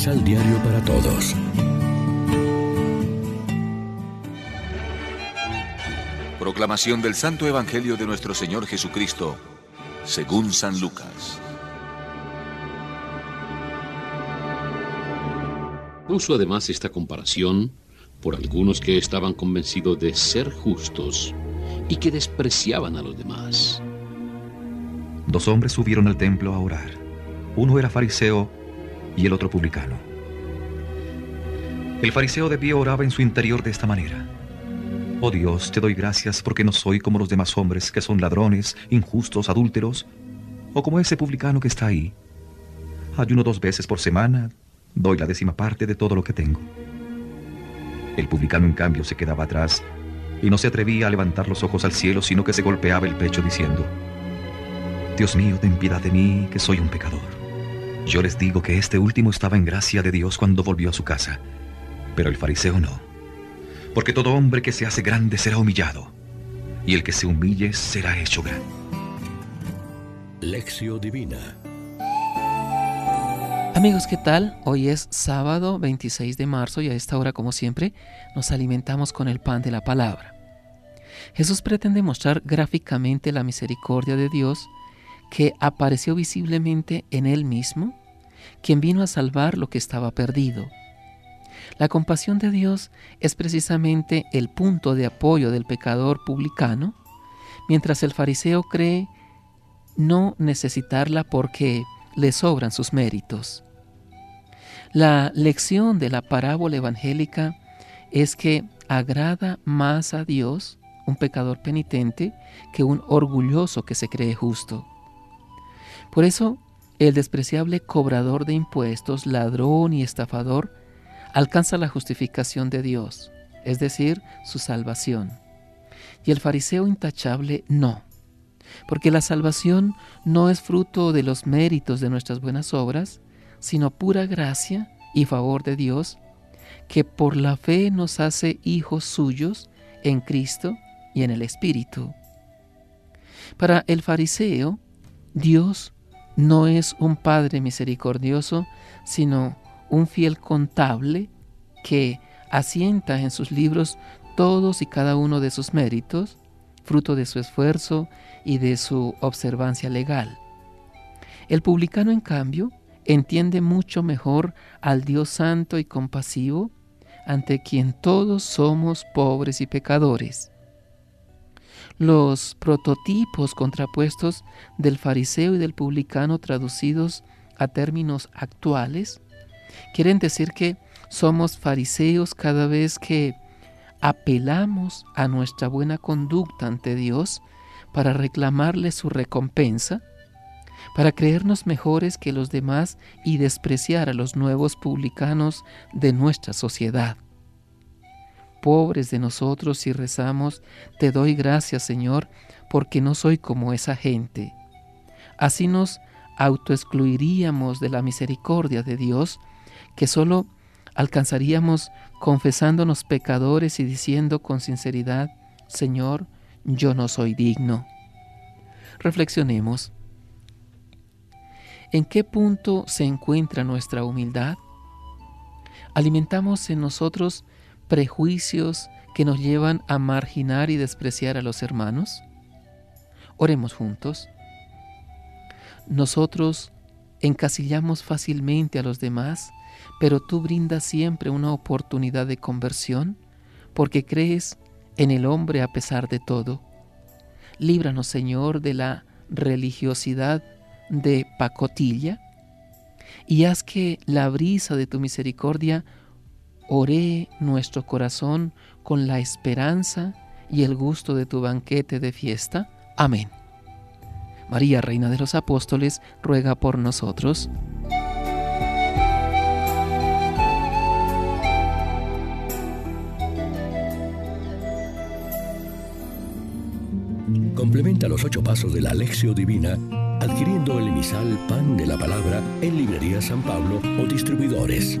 Misal Diario para Todos. Proclamación del Santo Evangelio de nuestro Señor Jesucristo, según San Lucas. Puso además esta comparación por algunos que estaban convencidos de ser justos y que despreciaban a los demás. Dos hombres subieron al templo a orar. Uno era fariseo y el otro publicano. El fariseo de pie oraba en su interior de esta manera. Oh Dios, te doy gracias porque no soy como los demás hombres que son ladrones, injustos, adúlteros, o como ese publicano que está ahí. Ayuno dos veces por semana, doy la décima parte de todo lo que tengo. El publicano, en cambio, se quedaba atrás y no se atrevía a levantar los ojos al cielo, sino que se golpeaba el pecho diciendo, Dios mío, ten piedad de mí, que soy un pecador. Yo les digo que este último estaba en gracia de Dios cuando volvió a su casa, pero el fariseo no porque todo hombre que se hace grande será humillado, y el que se humille será hecho grande. Lección Divina Amigos, ¿qué tal? Hoy es sábado 26 de marzo y a esta hora, como siempre, nos alimentamos con el pan de la palabra. Jesús pretende mostrar gráficamente la misericordia de Dios que apareció visiblemente en Él mismo, quien vino a salvar lo que estaba perdido la compasión de Dios es precisamente el punto de apoyo del pecador publicano, mientras el fariseo cree no necesitarla porque le sobran sus méritos. La lección de la parábola evangélica es que agrada más a Dios un pecador penitente que un orgulloso que se cree justo. Por eso, el despreciable cobrador de impuestos, ladrón y estafador alcanza la justificación de Dios, es decir, su salvación. Y el fariseo intachable no, porque la salvación no es fruto de los méritos de nuestras buenas obras, sino pura gracia y favor de Dios, que por la fe nos hace hijos suyos en Cristo y en el Espíritu. Para el fariseo, Dios no es un Padre misericordioso, sino un fiel contable que asienta en sus libros todos y cada uno de sus méritos, fruto de su esfuerzo y de su observancia legal. El publicano, en cambio, entiende mucho mejor al Dios santo y compasivo, ante quien todos somos pobres y pecadores. Los prototipos contrapuestos del fariseo y del publicano traducidos a términos actuales Quieren decir que somos fariseos cada vez que apelamos a nuestra buena conducta ante Dios para reclamarle su recompensa, para creernos mejores que los demás y despreciar a los nuevos publicanos de nuestra sociedad. Pobres de nosotros si rezamos, te doy gracias Señor, porque no soy como esa gente. Así nos autoexcluiríamos de la misericordia de Dios que solo alcanzaríamos confesándonos pecadores y diciendo con sinceridad, Señor, yo no soy digno. Reflexionemos. ¿En qué punto se encuentra nuestra humildad? ¿Alimentamos en nosotros prejuicios que nos llevan a marginar y despreciar a los hermanos? Oremos juntos. Nosotros encasillamos fácilmente a los demás pero tú brindas siempre una oportunidad de conversión porque crees en el hombre a pesar de todo. Líbranos, Señor, de la religiosidad de pacotilla y haz que la brisa de tu misericordia ore nuestro corazón con la esperanza y el gusto de tu banquete de fiesta. Amén. María, Reina de los Apóstoles, ruega por nosotros. Complementa los ocho pasos de la Alexio Divina adquiriendo el emisal Pan de la Palabra en Librería San Pablo o distribuidores.